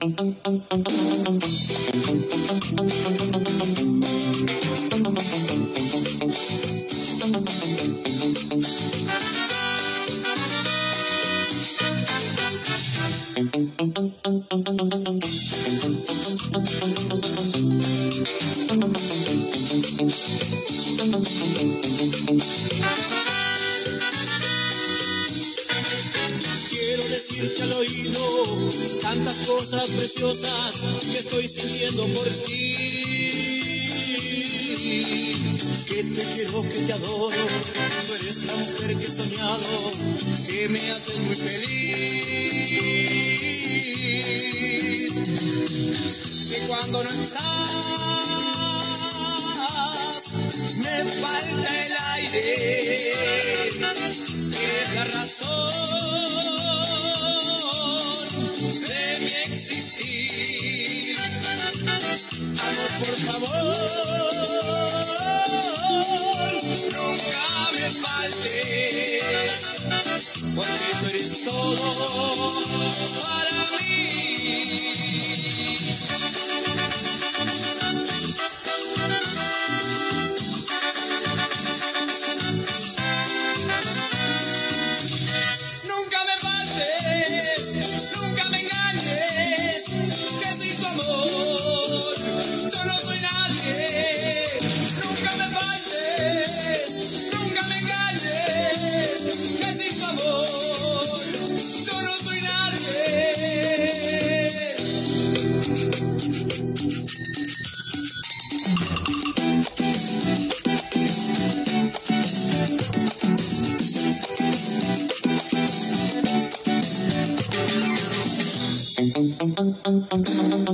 Quiero que estoy sintiendo por ti. Que te quiero, que te adoro, tú eres la mujer que he soñado, que me haces muy feliz. Que cuando no estás, me falta el aire. Eres la razón existir. Amor, por favor,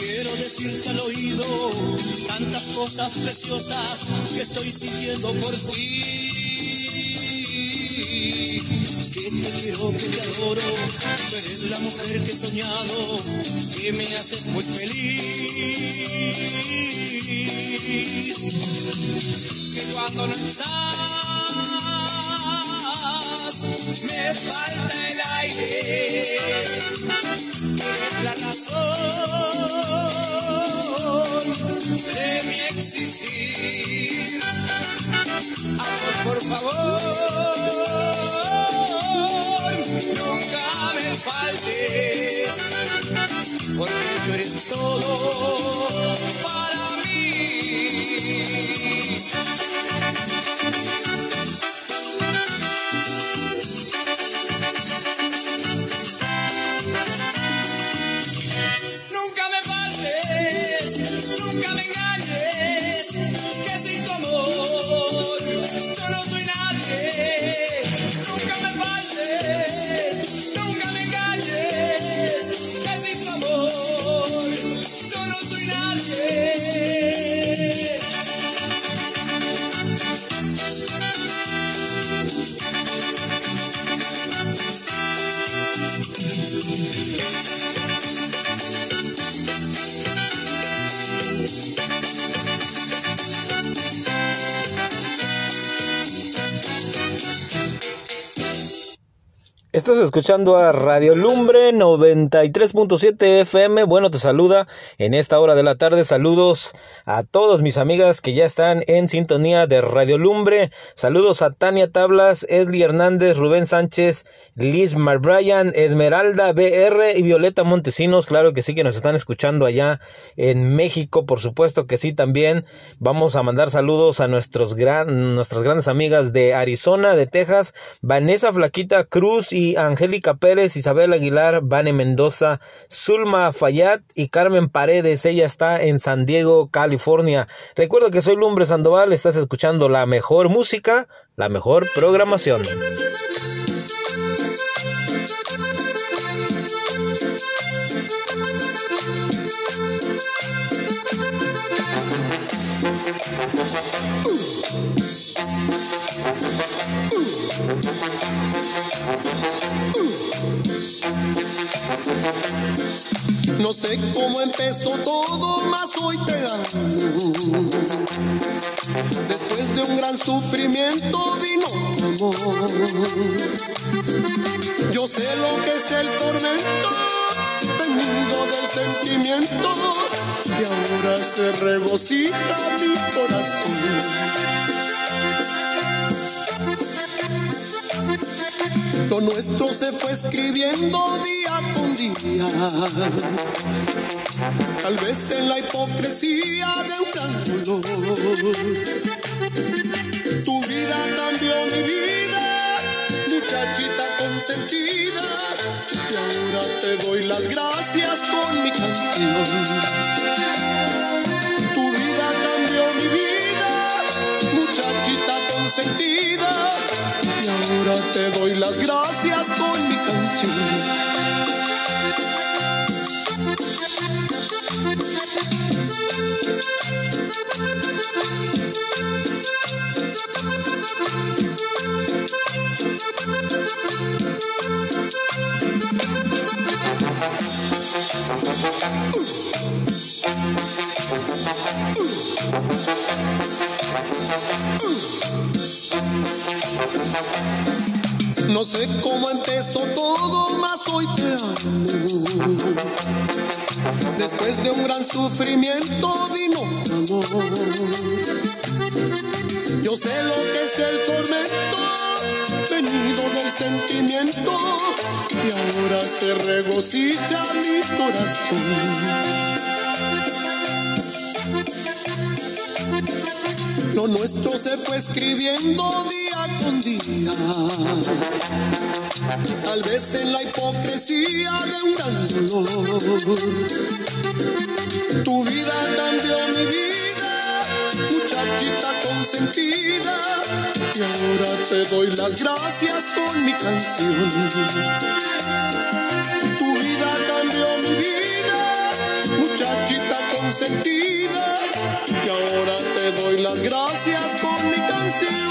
Quiero decirte al oído tantas cosas preciosas que estoy sintiendo por ti. Que te quiero, que te adoro, tú eres la mujer que he soñado, que me haces muy feliz. Que cuando no estás, me falta el aire la razón de mi existir. Amor, por favor, nunca me faltes, porque tú eres todo Estás escuchando a Radio Lumbre 93.7 FM. Bueno, te saluda en esta hora de la tarde. Saludos a todos mis amigas que ya están en sintonía de Radio Lumbre. Saludos a Tania Tablas, Esli Hernández, Rubén Sánchez, Liz Marbrian, Esmeralda BR y Violeta Montesinos. Claro que sí que nos están escuchando allá en México. Por supuesto que sí también. Vamos a mandar saludos a nuestros nuestras grandes amigas de Arizona, de Texas, Vanessa Flaquita Cruz y Angélica Pérez, Isabel Aguilar, Vane Mendoza, Zulma Fayad y Carmen Paredes. Ella está en San Diego, California. Recuerda que soy Lumbre Sandoval, estás escuchando la mejor música, la mejor programación. No sé cómo empezó todo, mas hoy te amo. Después de un gran sufrimiento vino tu amor. Yo sé lo que es el tormento, venido del sentimiento, y ahora se regocija mi corazón. Lo nuestro se fue escribiendo día con día. Tal vez en la hipocresía de un gran dolor. Tu vida cambió mi vida, muchachita consentida. Y ahora te doy las gracias con mi canción. Te doy las gracias con mi canción. No sé cómo empezó todo, mas hoy te amo. Después de un gran sufrimiento vino amor. Yo sé lo que es el tormento, venido del sentimiento, y ahora se regocija mi corazón. Nuestro se fue escribiendo día con día. Tal vez en la hipocresía de un gran. Tu vida cambió mi vida, muchachita consentida. Y ahora te doy las gracias con mi canción. Tu vida cambió mi vida, muchachita consentida. Y ahora te doy las gracias con mi canción.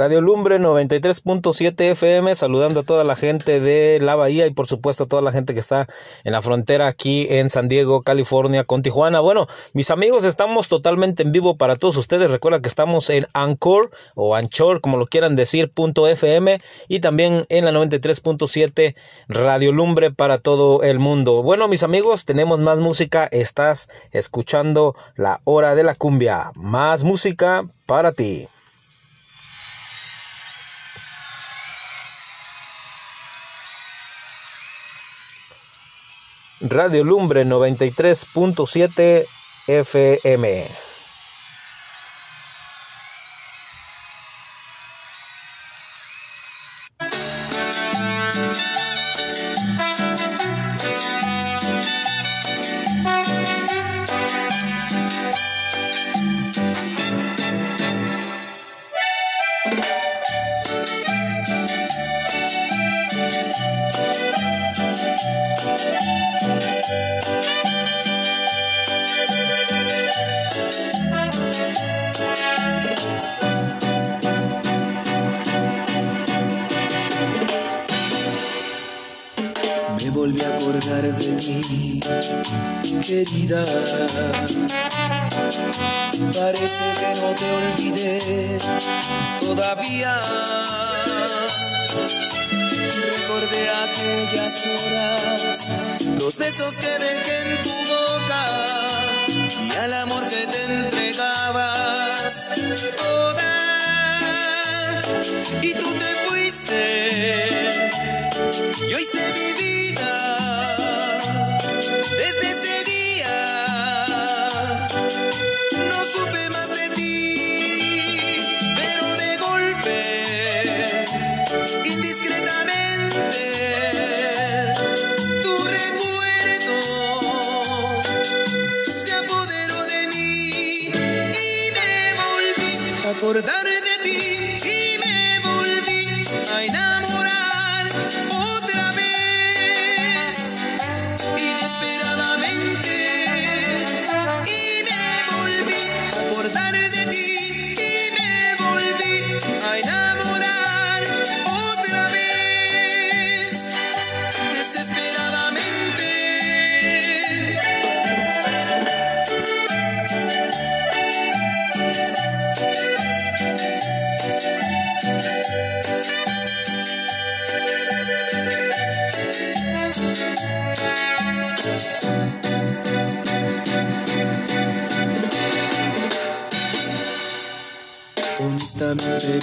Radio Lumbre 93.7 FM, saludando a toda la gente de la Bahía y por supuesto a toda la gente que está en la frontera aquí en San Diego, California, con Tijuana. Bueno, mis amigos, estamos totalmente en vivo para todos ustedes. Recuerda que estamos en Anchor o Anchor, como lo quieran decir, punto FM y también en la 93.7 Radio Lumbre para todo el mundo. Bueno, mis amigos, tenemos más música. Estás escuchando la hora de la cumbia. Más música para ti. Radio Lumbre 93.7 FM. Parece que no te olvidé todavía. Recordé aquellas horas, los besos que dejé en tu boca y al amor que te entregabas. Todavía y tú te fuiste. Yo hice mi vida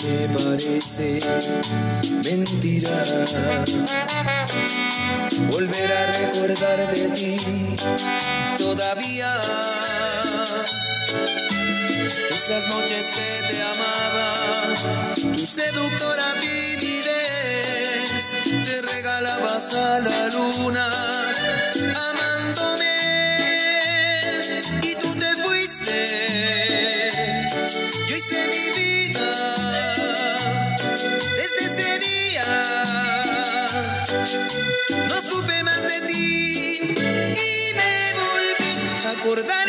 me parece mentira volver a recordar de ti todavía esas noches que te amaba, tu seductora timidez te regalabas a la luna amándome y tú te fuiste. Yo hice mi a acordar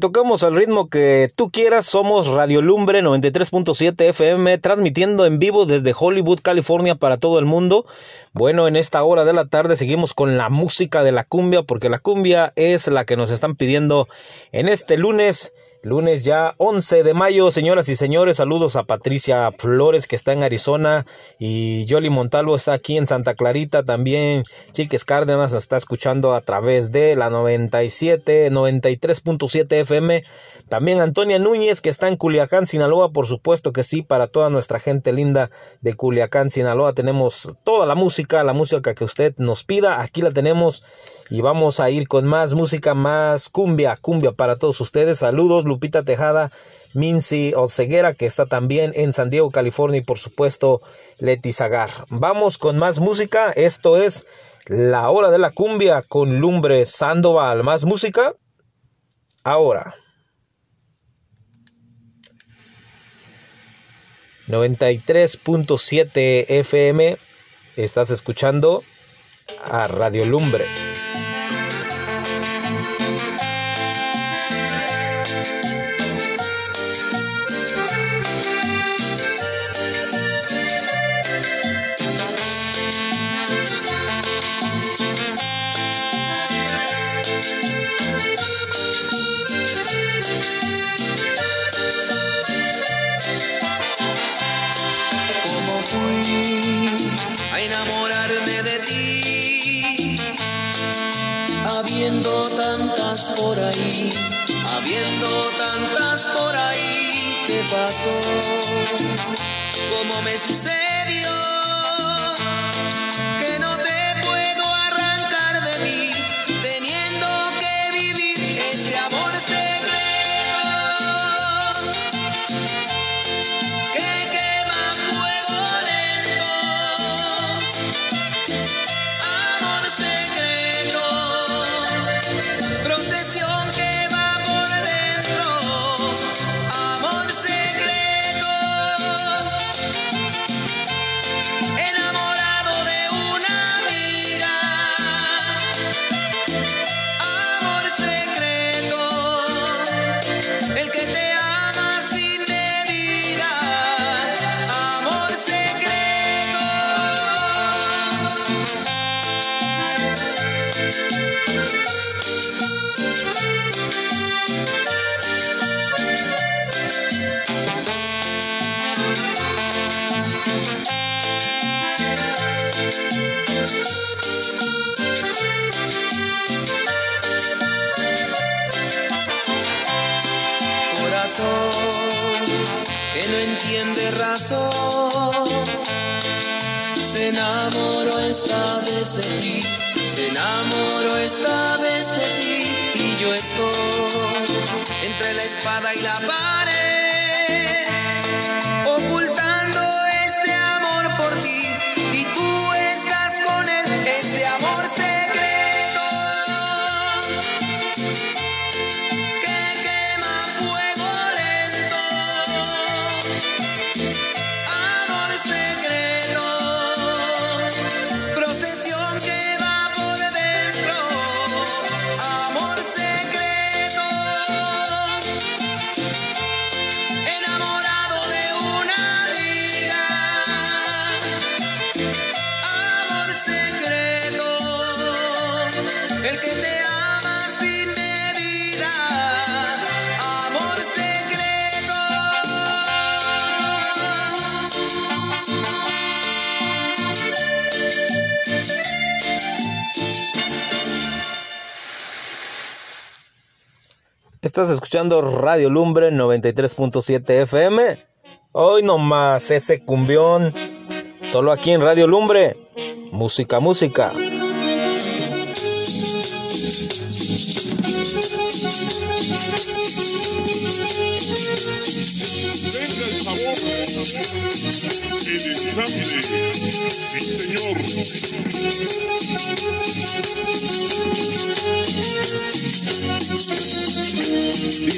tocamos al ritmo que tú quieras. Somos Radio Lumbre 93.7 FM, transmitiendo en vivo desde Hollywood, California, para todo el mundo. Bueno, en esta hora de la tarde seguimos con la música de la cumbia, porque la cumbia es la que nos están pidiendo en este lunes. Lunes ya 11 de mayo, señoras y señores, saludos a Patricia Flores que está en Arizona y Yoli Montalvo está aquí en Santa Clarita, también. Chiques Cárdenas está escuchando a través de la 97, 93.7 FM, también Antonia Núñez que está en Culiacán, Sinaloa, por supuesto que sí, para toda nuestra gente linda de Culiacán, Sinaloa, tenemos toda la música, la música que usted nos pida, aquí la tenemos y vamos a ir con más música, más cumbia, cumbia para todos ustedes. Saludos, Lupita Tejada, Mincy Oceguera, que está también en San Diego, California, y por supuesto, Leti Zagar. Vamos con más música. Esto es La Hora de la Cumbia con Lumbre Sandoval. Más música. Ahora. 93.7 FM. Estás escuchando a Radio Lumbre. Habiendo tantas por ahí, ¿qué pasó? ¿Cómo me sucedió? Vez de ti y yo estoy entre la espada y la pared, Estás escuchando Radio Lumbre 93.7 FM. Hoy nomás ese cumbión. Solo aquí en Radio Lumbre. Música, música.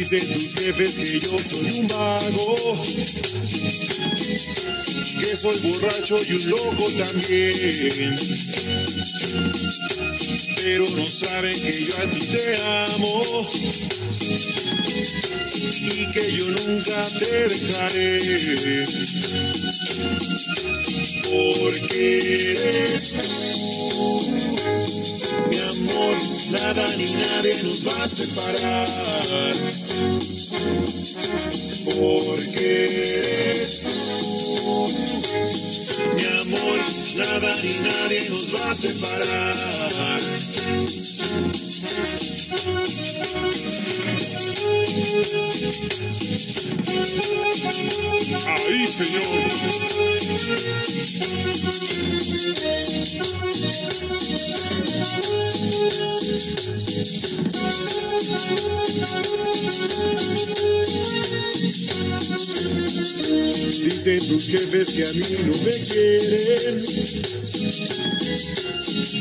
Dicen tus jefes que yo soy un vago, que soy borracho y un loco también. Pero no saben que yo a ti te amo y que yo nunca te dejaré. Porque eres tú, mi amor, nada ni nadie nos va a separar. Porque eres tú, mi amor, nada ni nadie nos va a separar. Ahí, señor. Dicen tus jefes que a mí no me quieren.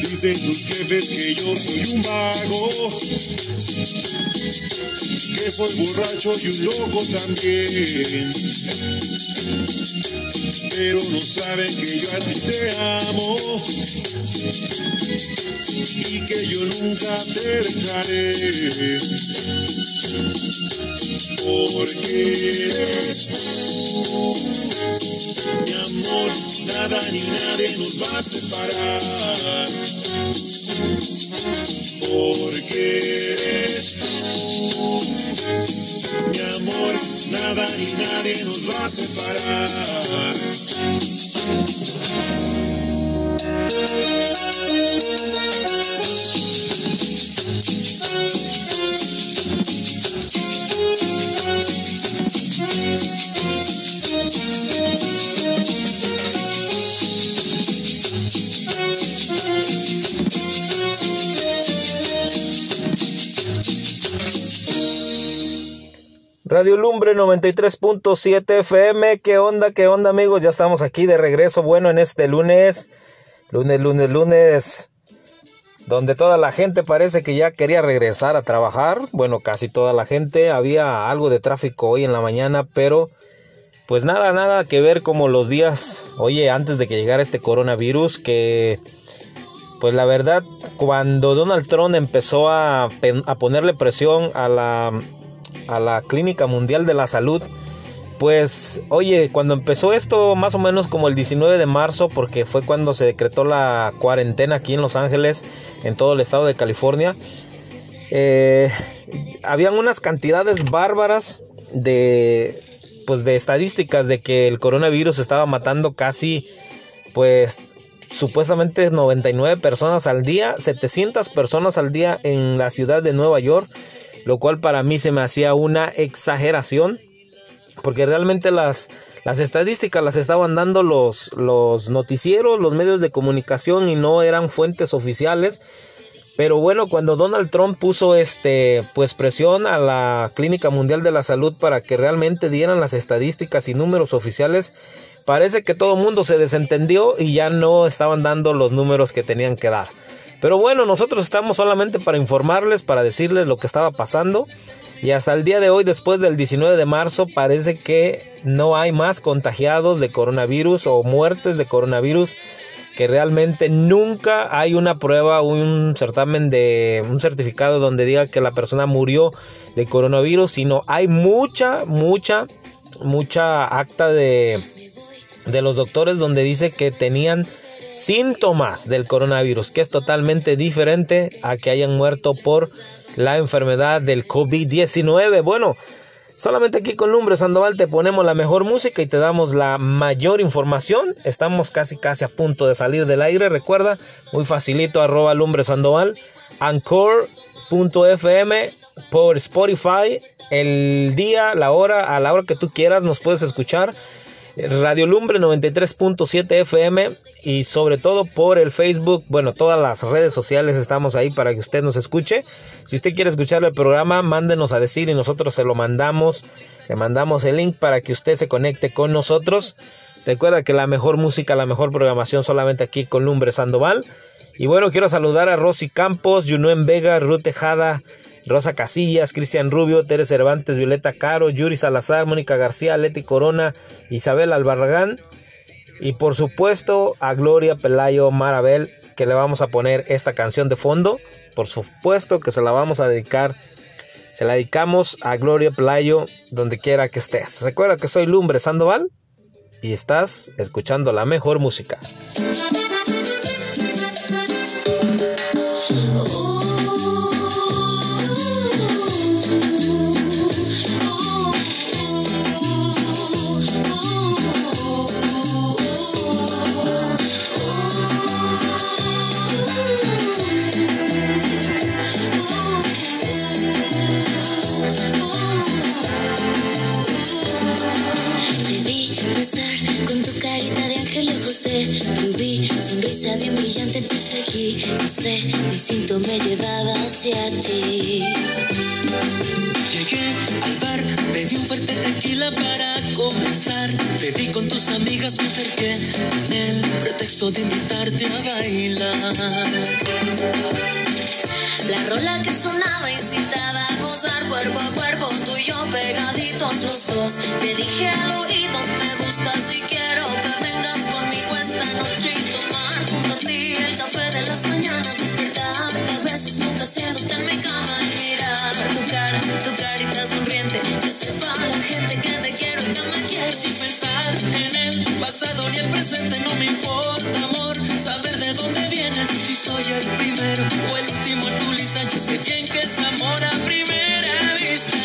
Dicen tus jefes que yo soy un vago, que soy borracho y un loco también. Pero no saben que yo a ti te amo y que yo nunca te dejaré. Porque eres tú, mi amor, nada ni nadie nos va a separar. Porque eres tú, mi amor, nada ni nadie nos va a separar. Radio Lumbre 93.7 FM. ¿Qué onda? ¿Qué onda amigos? Ya estamos aquí de regreso. Bueno, en este lunes, lunes, lunes, lunes, donde toda la gente parece que ya quería regresar a trabajar. Bueno, casi toda la gente. Había algo de tráfico hoy en la mañana, pero pues nada, nada que ver como los días, oye, antes de que llegara este coronavirus, que pues la verdad, cuando Donald Trump empezó a, a ponerle presión a la, a la Clínica Mundial de la Salud, pues oye, cuando empezó esto más o menos como el 19 de marzo, porque fue cuando se decretó la cuarentena aquí en Los Ángeles, en todo el estado de California, eh, habían unas cantidades bárbaras de pues de estadísticas de que el coronavirus estaba matando casi pues supuestamente 99 personas al día, 700 personas al día en la ciudad de Nueva York, lo cual para mí se me hacía una exageración, porque realmente las, las estadísticas las estaban dando los, los noticieros, los medios de comunicación y no eran fuentes oficiales. Pero bueno, cuando Donald Trump puso este pues presión a la Clínica Mundial de la Salud para que realmente dieran las estadísticas y números oficiales, parece que todo el mundo se desentendió y ya no estaban dando los números que tenían que dar. Pero bueno, nosotros estamos solamente para informarles, para decirles lo que estaba pasando. Y hasta el día de hoy, después del 19 de marzo, parece que no hay más contagiados de coronavirus o muertes de coronavirus que realmente nunca hay una prueba, un certamen de un certificado donde diga que la persona murió de coronavirus, sino hay mucha, mucha, mucha acta de, de los doctores donde dice que tenían síntomas del coronavirus, que es totalmente diferente a que hayan muerto por la enfermedad del COVID-19. Bueno, Solamente aquí con Lumbre Sandoval te ponemos la mejor música y te damos la mayor información. Estamos casi casi a punto de salir del aire. Recuerda, muy facilito, arroba Lumbre Sandoval, Anchor.fm por Spotify. El día, la hora, a la hora que tú quieras nos puedes escuchar. Radio Lumbre 93.7 FM y sobre todo por el Facebook, bueno, todas las redes sociales estamos ahí para que usted nos escuche. Si usted quiere escuchar el programa, mándenos a decir y nosotros se lo mandamos. Le mandamos el link para que usted se conecte con nosotros. Recuerda que la mejor música, la mejor programación solamente aquí con Lumbre Sandoval. Y bueno, quiero saludar a Rosy Campos, Junuen Vega, Ruth Tejada, Rosa Casillas, Cristian Rubio, Teres Cervantes, Violeta Caro, Yuri Salazar, Mónica García, Leti Corona, Isabel Albarragán y por supuesto a Gloria Pelayo Marabel que le vamos a poner esta canción de fondo. Por supuesto que se la vamos a dedicar. Se la dedicamos a Gloria Pelayo donde quiera que estés. Recuerda que soy Lumbre Sandoval y estás escuchando la mejor música. Te vi con tus amigas, me acerqué con el pretexto de invitarte a bailar. La rola que sonaba incitaba a gozar cuerpo a cuerpo, tú y yo pegaditos los dos. Te dije al oído, me gusta si quiero que vengas conmigo esta noche y tomar junto a ti el café de las mañanas, despertar a veces complaciéndote en mi cama y mirar tu cara, tu carita sonriente, que sepa la gente que te quiero y que me quieres. Pasado ni el presente, no me importa, amor, saber de dónde vienes. Si soy el primero o el último en tu lista, yo sé bien que es amor a primera vista.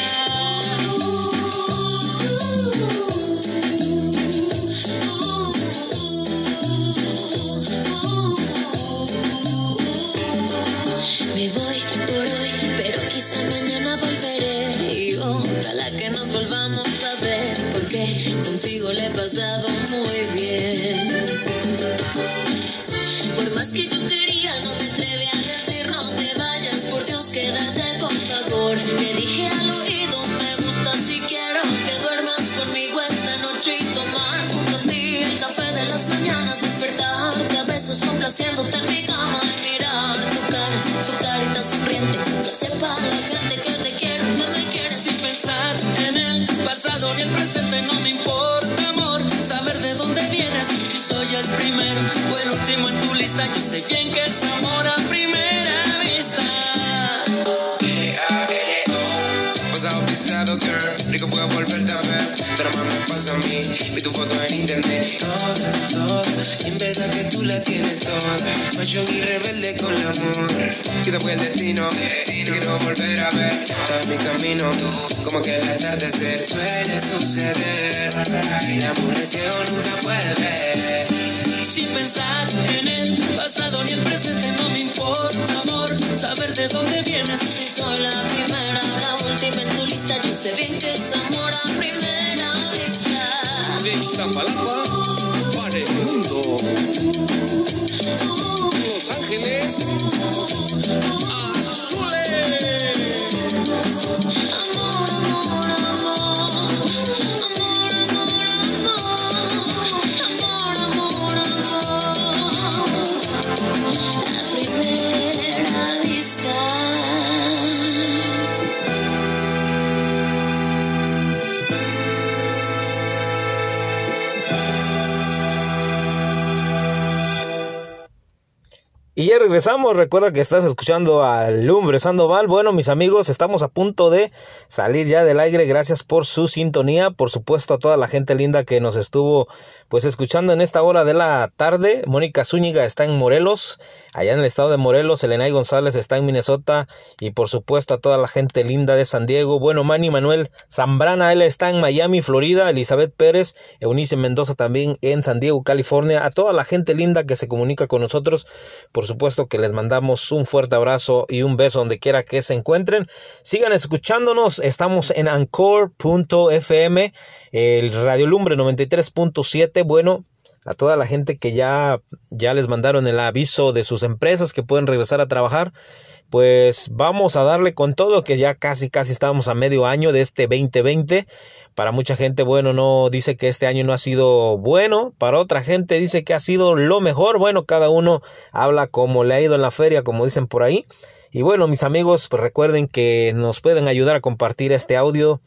Me voy por hoy, pero quizá mañana volveré. Y ojalá que nos volvamos a ver, porque contigo le he pasado muy bien. Macho y rebelde con el amor. Quizá fue el destino, te quiero volver a ver. Estás en mi camino, como que el atardecer Suele suceder, el amor ciego, nunca puede ver. Sin pensar regresamos, recuerda que estás escuchando a Lumbre Sandoval. Bueno, mis amigos, estamos a punto de salir ya del aire. Gracias por su sintonía. Por supuesto, a toda la gente linda que nos estuvo pues escuchando en esta hora de la tarde. Mónica Zúñiga está en Morelos, allá en el estado de Morelos. Elenay González está en Minnesota. Y por supuesto, a toda la gente linda de San Diego. Bueno, Manny Manuel Zambrana, él está en Miami, Florida. Elizabeth Pérez, Eunice Mendoza también en San Diego, California. A toda la gente linda que se comunica con nosotros. Por supuesto que les mandamos un fuerte abrazo y un beso donde quiera que se encuentren. Sigan escuchándonos, estamos en anchor.fm, el Radio Lumbre 93.7. Bueno, a toda la gente que ya, ya les mandaron el aviso de sus empresas que pueden regresar a trabajar, pues vamos a darle con todo, que ya casi, casi estamos a medio año de este 2020. Para mucha gente, bueno, no dice que este año no ha sido bueno. Para otra gente dice que ha sido lo mejor. Bueno, cada uno habla como le ha ido en la feria, como dicen por ahí. Y bueno, mis amigos, pues recuerden que nos pueden ayudar a compartir este audio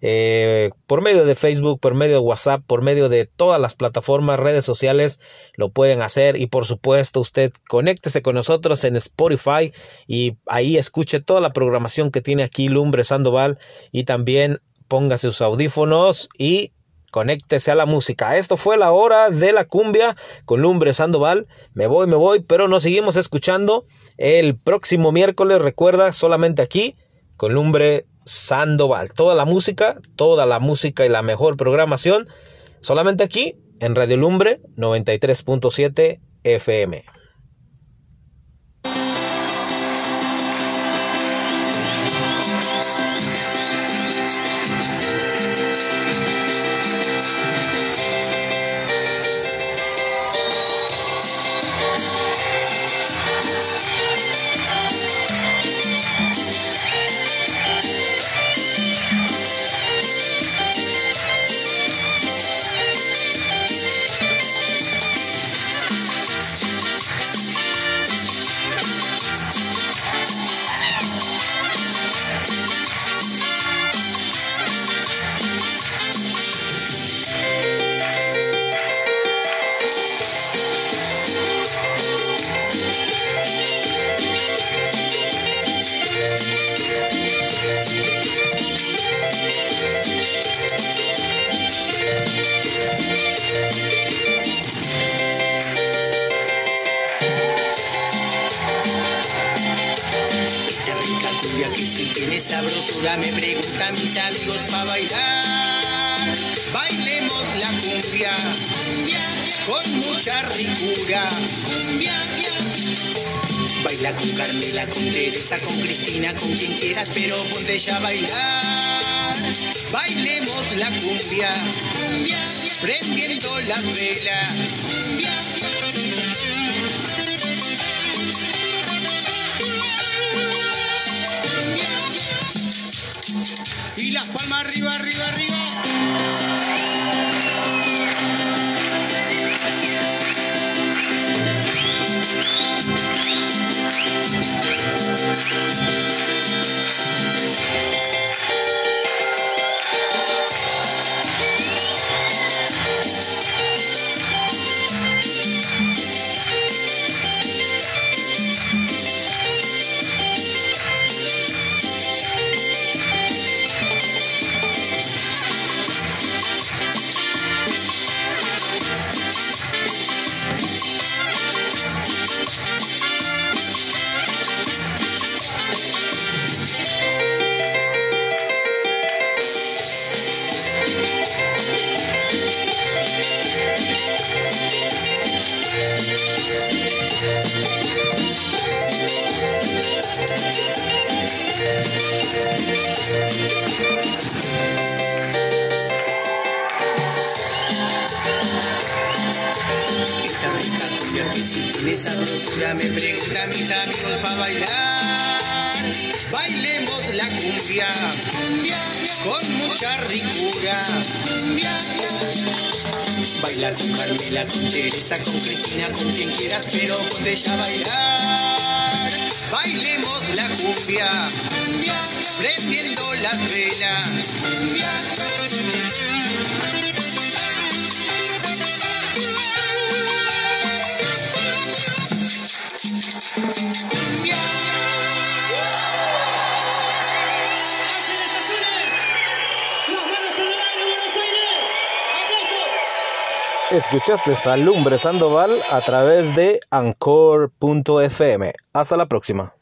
eh, por medio de Facebook, por medio de WhatsApp, por medio de todas las plataformas, redes sociales, lo pueden hacer. Y por supuesto, usted conéctese con nosotros en Spotify y ahí escuche toda la programación que tiene aquí Lumbre Sandoval y también póngase sus audífonos y conéctese a la música. Esto fue la hora de la cumbia con Lumbre Sandoval. Me voy, me voy, pero nos seguimos escuchando el próximo miércoles. Recuerda, solamente aquí con Lumbre Sandoval. Toda la música, toda la música y la mejor programación, solamente aquí en Radio Lumbre 93.7 FM. Con Carmela, con Teresa, con Cristina, con quien quieras, pero ponte ya a bailar. Bailemos la cumbia, cumbia prendiendo la vela. Tiene sabrosura me preguntan mis amigos para bailar. Bailemos la cumbia, con mucha ricura. Bailar con Carmela, con Teresa, con Cristina, con quien quieras, pero con ella bailar. Bailemos la cumbia, prendiendo las velas. Escuchaste Salumbre Sandoval a través de Anchor.fm. Hasta la próxima.